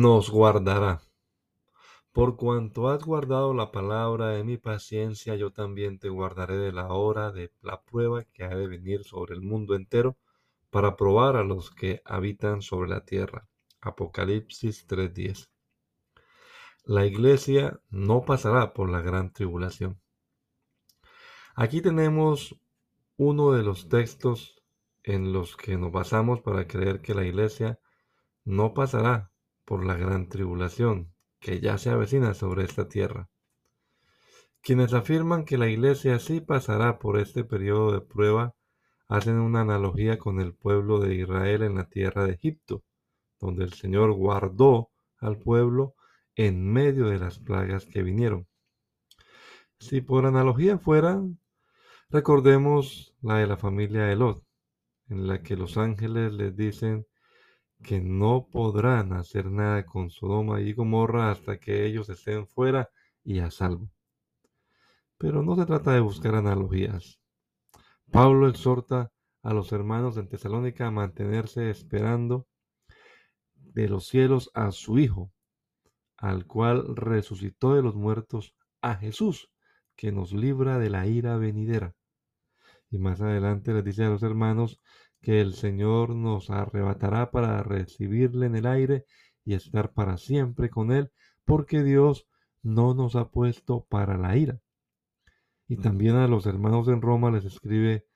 Nos guardará. Por cuanto has guardado la palabra de mi paciencia, yo también te guardaré de la hora de la prueba que ha de venir sobre el mundo entero para probar a los que habitan sobre la tierra. Apocalipsis 3:10. La iglesia no pasará por la gran tribulación. Aquí tenemos uno de los textos en los que nos basamos para creer que la iglesia no pasará por la gran tribulación que ya se avecina sobre esta tierra. Quienes afirman que la iglesia sí pasará por este periodo de prueba hacen una analogía con el pueblo de Israel en la tierra de Egipto, donde el Señor guardó al pueblo en medio de las plagas que vinieron. Si por analogía fuera, recordemos la de la familia de en la que los ángeles les dicen que no podrán hacer nada con Sodoma y Gomorra hasta que ellos estén fuera y a salvo. Pero no se trata de buscar analogías. Pablo exhorta a los hermanos en Tesalónica a mantenerse esperando de los cielos a su Hijo, al cual resucitó de los muertos a Jesús, que nos libra de la ira venidera. Y más adelante les dice a los hermanos que el Señor nos arrebatará para recibirle en el aire y estar para siempre con Él, porque Dios no nos ha puesto para la ira. Y también a los hermanos en Roma les escribe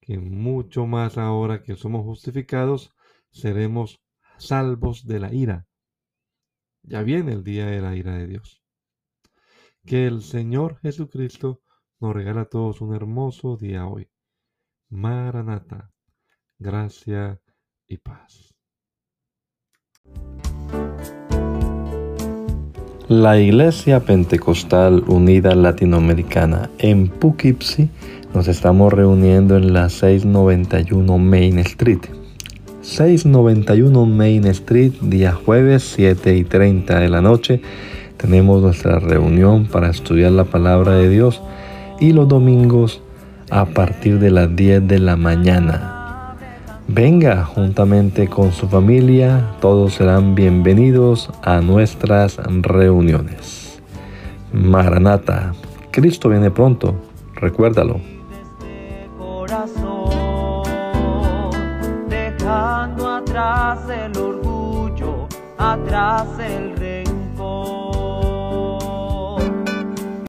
que mucho más ahora que somos justificados, seremos salvos de la ira. Ya viene el día de la ira de Dios. Que el Señor Jesucristo nos regala a todos un hermoso día hoy. Maranata gracia y paz. La Iglesia Pentecostal Unida Latinoamericana en Poughkeepsie nos estamos reuniendo en la 691 Main Street. 691 Main Street, día jueves 7 y 30 de la noche. Tenemos nuestra reunión para estudiar la palabra de Dios y los domingos a partir de las 10 de la mañana Venga juntamente con su familia, todos serán bienvenidos a nuestras reuniones. Maranata, Cristo viene pronto, recuérdalo. Atrás el orgullo, atrás el rencor.